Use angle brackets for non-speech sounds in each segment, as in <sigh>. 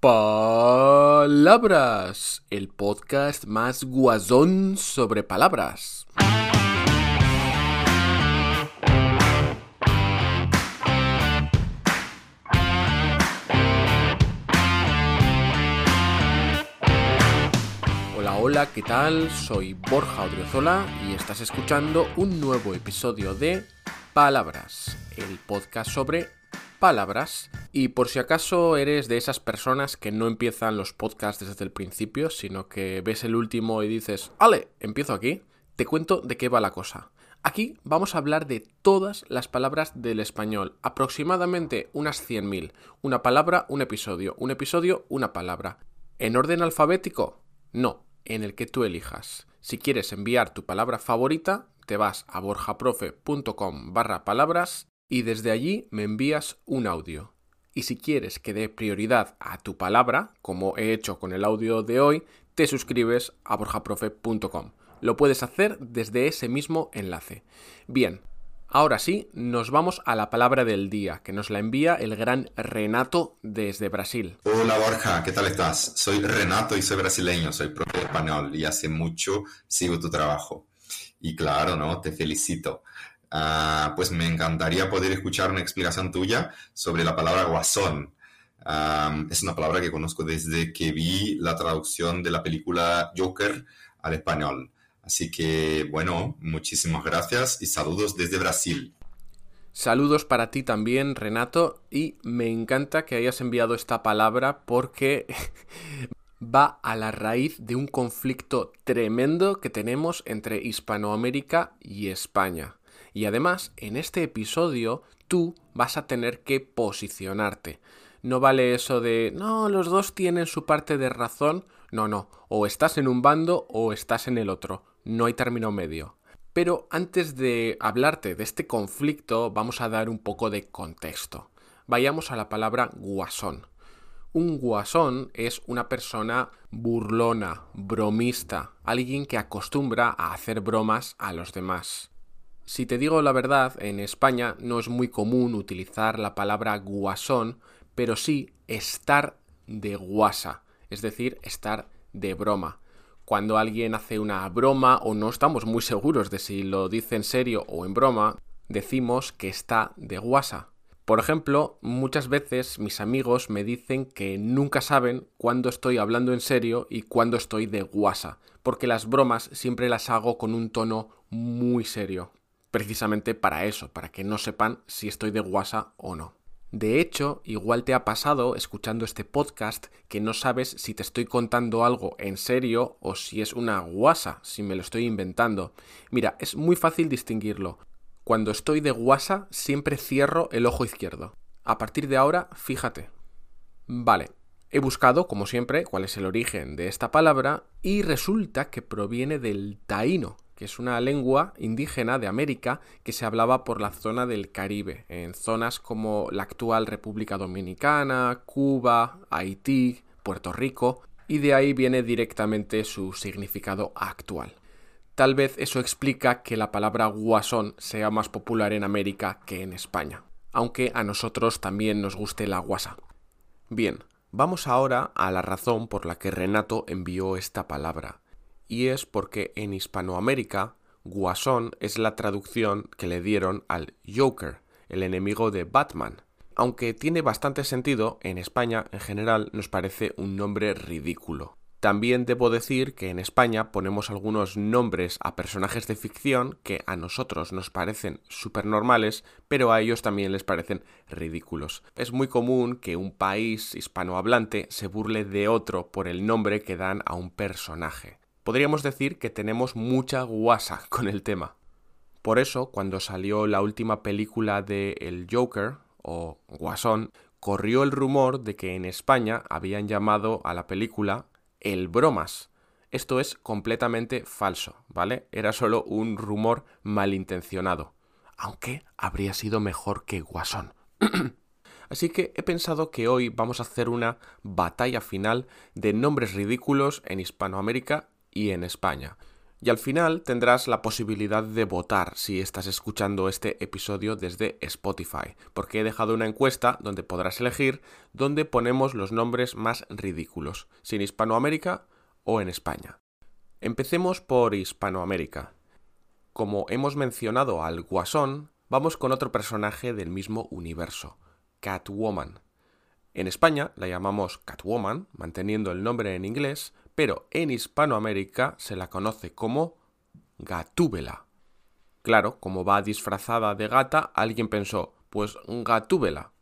Palabras, el podcast más guasón sobre palabras. Hola, hola, ¿qué tal? Soy Borja Odriozola y estás escuchando un nuevo episodio de Palabras, el podcast sobre palabras. Y por si acaso eres de esas personas que no empiezan los podcasts desde el principio, sino que ves el último y dices, ¡Ale! Empiezo aquí. Te cuento de qué va la cosa. Aquí vamos a hablar de todas las palabras del español, aproximadamente unas 100.000. Una palabra, un episodio, un episodio, una palabra. ¿En orden alfabético? No, en el que tú elijas. Si quieres enviar tu palabra favorita, te vas a borjaprofe.com barra palabras y desde allí me envías un audio. Y si quieres que dé prioridad a tu palabra, como he hecho con el audio de hoy, te suscribes a borjaprofe.com. Lo puedes hacer desde ese mismo enlace. Bien, ahora sí, nos vamos a la palabra del día, que nos la envía el gran Renato desde Brasil. Hola Borja, ¿qué tal estás? Soy Renato y soy brasileño, soy profe español y hace mucho sigo tu trabajo. Y claro, ¿no? Te felicito. Uh, pues me encantaría poder escuchar una explicación tuya sobre la palabra guasón. Es una palabra que conozco desde que vi la traducción de la película Joker al español. Así que, bueno, muchísimas gracias y saludos desde Brasil. Saludos para ti también, Renato, y me encanta que hayas enviado esta palabra porque <laughs> va a la raíz de un conflicto tremendo que tenemos entre Hispanoamérica y España. Y además, en este episodio, tú vas a tener que posicionarte. No vale eso de, no, los dos tienen su parte de razón. No, no, o estás en un bando o estás en el otro. No hay término medio. Pero antes de hablarte de este conflicto, vamos a dar un poco de contexto. Vayamos a la palabra guasón. Un guasón es una persona burlona, bromista, alguien que acostumbra a hacer bromas a los demás. Si te digo la verdad, en España no es muy común utilizar la palabra guasón, pero sí estar de guasa, es decir, estar de broma. Cuando alguien hace una broma o no estamos muy seguros de si lo dice en serio o en broma, decimos que está de guasa. Por ejemplo, muchas veces mis amigos me dicen que nunca saben cuándo estoy hablando en serio y cuándo estoy de guasa, porque las bromas siempre las hago con un tono muy serio, precisamente para eso, para que no sepan si estoy de guasa o no. De hecho, igual te ha pasado escuchando este podcast que no sabes si te estoy contando algo en serio o si es una guasa, si me lo estoy inventando. Mira, es muy fácil distinguirlo. Cuando estoy de guasa siempre cierro el ojo izquierdo. A partir de ahora, fíjate. Vale, he buscado, como siempre, cuál es el origen de esta palabra y resulta que proviene del taíno, que es una lengua indígena de América que se hablaba por la zona del Caribe, en zonas como la actual República Dominicana, Cuba, Haití, Puerto Rico, y de ahí viene directamente su significado actual. Tal vez eso explica que la palabra guasón sea más popular en América que en España, aunque a nosotros también nos guste la guasa. Bien, vamos ahora a la razón por la que Renato envió esta palabra, y es porque en Hispanoamérica Guasón es la traducción que le dieron al Joker, el enemigo de Batman. Aunque tiene bastante sentido, en España en general nos parece un nombre ridículo. También debo decir que en España ponemos algunos nombres a personajes de ficción que a nosotros nos parecen súper normales, pero a ellos también les parecen ridículos. Es muy común que un país hispanohablante se burle de otro por el nombre que dan a un personaje podríamos decir que tenemos mucha guasa <laughs> con el tema. Por eso, cuando salió la última película de El Joker, o Guasón, corrió el rumor de que en España habían llamado a la película El Bromas. Esto es completamente falso, ¿vale? Era solo un rumor malintencionado. Aunque habría sido mejor que Guasón. <clears throat> Así que he pensado que hoy vamos a hacer una batalla final de nombres ridículos en Hispanoamérica y en España. Y al final tendrás la posibilidad de votar si estás escuchando este episodio desde Spotify, porque he dejado una encuesta donde podrás elegir dónde ponemos los nombres más ridículos, si en Hispanoamérica o en España. Empecemos por Hispanoamérica. Como hemos mencionado al Guasón, vamos con otro personaje del mismo universo, Catwoman. En España la llamamos Catwoman, manteniendo el nombre en inglés, pero en Hispanoamérica se la conoce como Gatúbela. Claro, como va disfrazada de gata, alguien pensó, pues Gatúbela.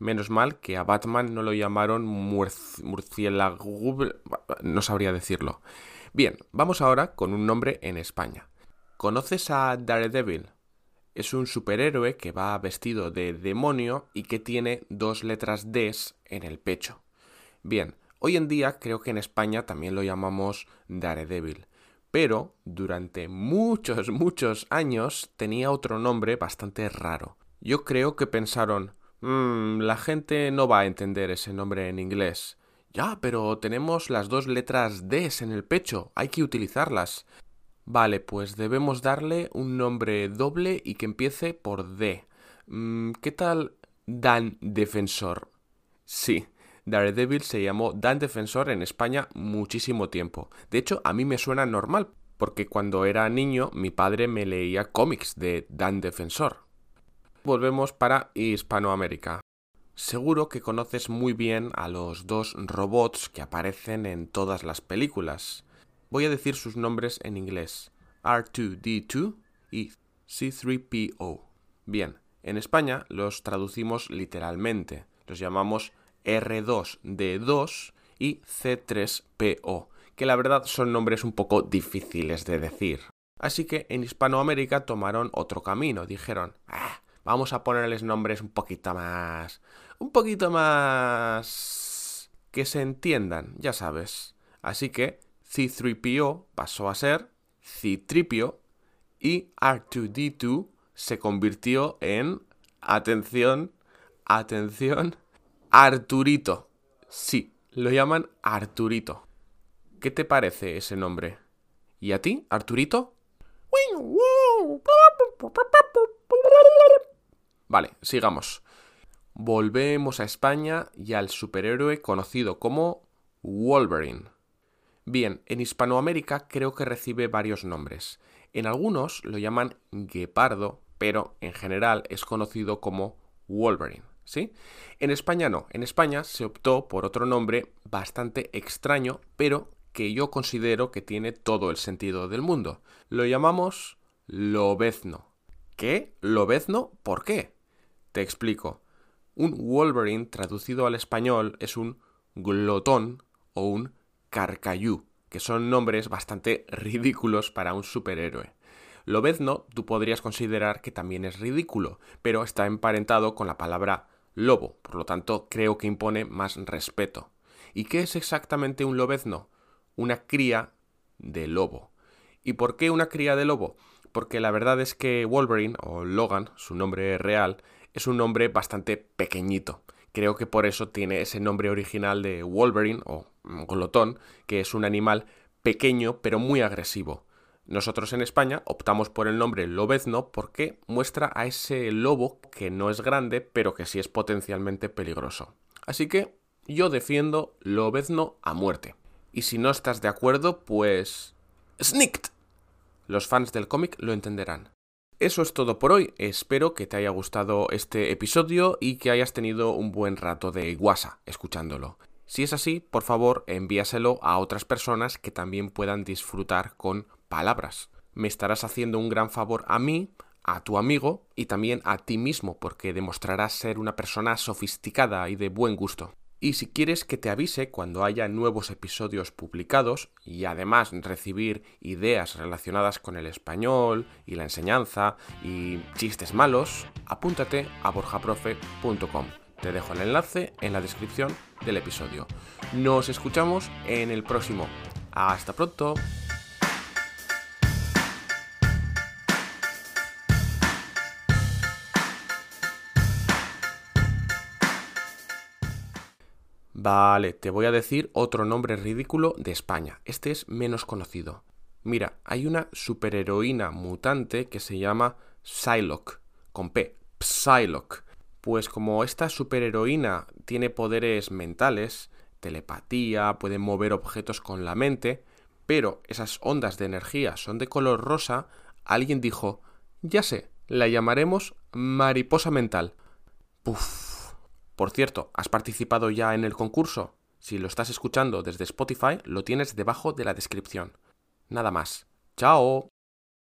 Menos mal que a Batman no lo llamaron murciélago, no sabría decirlo. Bien, vamos ahora con un nombre en España. ¿Conoces a Daredevil? Es un superhéroe que va vestido de demonio y que tiene dos letras D en el pecho. Bien, Hoy en día creo que en España también lo llamamos Daredevil, pero durante muchos, muchos años tenía otro nombre bastante raro. Yo creo que pensaron, mmm, la gente no va a entender ese nombre en inglés. Ya, pero tenemos las dos letras D en el pecho, hay que utilizarlas. Vale, pues debemos darle un nombre doble y que empiece por D. Mm, ¿Qué tal Dan Defensor? Sí, Daredevil se llamó Dan Defensor en España muchísimo tiempo. De hecho, a mí me suena normal, porque cuando era niño mi padre me leía cómics de Dan Defensor. Volvemos para Hispanoamérica. Seguro que conoces muy bien a los dos robots que aparecen en todas las películas. Voy a decir sus nombres en inglés. R2D2 y C3PO. Bien, en España los traducimos literalmente. Los llamamos R2D2 y C3PO, que la verdad son nombres un poco difíciles de decir. Así que en Hispanoamérica tomaron otro camino, dijeron, ah, vamos a ponerles nombres un poquito más... un poquito más... que se entiendan, ya sabes. Así que C3PO pasó a ser C3PO y R2D2 se convirtió en... atención, atención, Arturito. Sí, lo llaman Arturito. ¿Qué te parece ese nombre? ¿Y a ti, Arturito? Vale, sigamos. Volvemos a España y al superhéroe conocido como Wolverine. Bien, en Hispanoamérica creo que recibe varios nombres. En algunos lo llaman Guepardo, pero en general es conocido como Wolverine. ¿Sí? En España no, en España se optó por otro nombre bastante extraño, pero que yo considero que tiene todo el sentido del mundo. Lo llamamos lobezno. ¿Qué? ¿Lobezno? ¿Por qué? Te explico. Un Wolverine traducido al español es un glotón o un carcayú, que son nombres bastante ridículos para un superhéroe. Lobezno tú podrías considerar que también es ridículo, pero está emparentado con la palabra lobo, por lo tanto creo que impone más respeto. ¿Y qué es exactamente un lobezno? Una cría de lobo. ¿Y por qué una cría de lobo? Porque la verdad es que Wolverine, o Logan, su nombre real, es un nombre bastante pequeñito. Creo que por eso tiene ese nombre original de Wolverine, o glotón, que es un animal pequeño pero muy agresivo. Nosotros en España optamos por el nombre lobezno porque muestra a ese lobo que no es grande pero que sí es potencialmente peligroso. Así que yo defiendo lobezno a muerte. Y si no estás de acuerdo, pues... ¡Snicked! Los fans del cómic lo entenderán. Eso es todo por hoy. Espero que te haya gustado este episodio y que hayas tenido un buen rato de guasa escuchándolo. Si es así, por favor, envíaselo a otras personas que también puedan disfrutar con palabras. Me estarás haciendo un gran favor a mí, a tu amigo y también a ti mismo porque demostrarás ser una persona sofisticada y de buen gusto. Y si quieres que te avise cuando haya nuevos episodios publicados y además recibir ideas relacionadas con el español y la enseñanza y chistes malos, apúntate a borjaprofe.com. Te dejo el enlace en la descripción del episodio. Nos escuchamos en el próximo. Hasta pronto. Vale, te voy a decir otro nombre ridículo de España. Este es menos conocido. Mira, hay una superheroína mutante que se llama Psylocke, con P, Psylocke. Pues como esta superheroína tiene poderes mentales, telepatía, puede mover objetos con la mente, pero esas ondas de energía son de color rosa, alguien dijo, ya sé, la llamaremos mariposa mental. Puf. Por cierto, ¿has participado ya en el concurso? Si lo estás escuchando desde Spotify, lo tienes debajo de la descripción. Nada más. ¡Chao!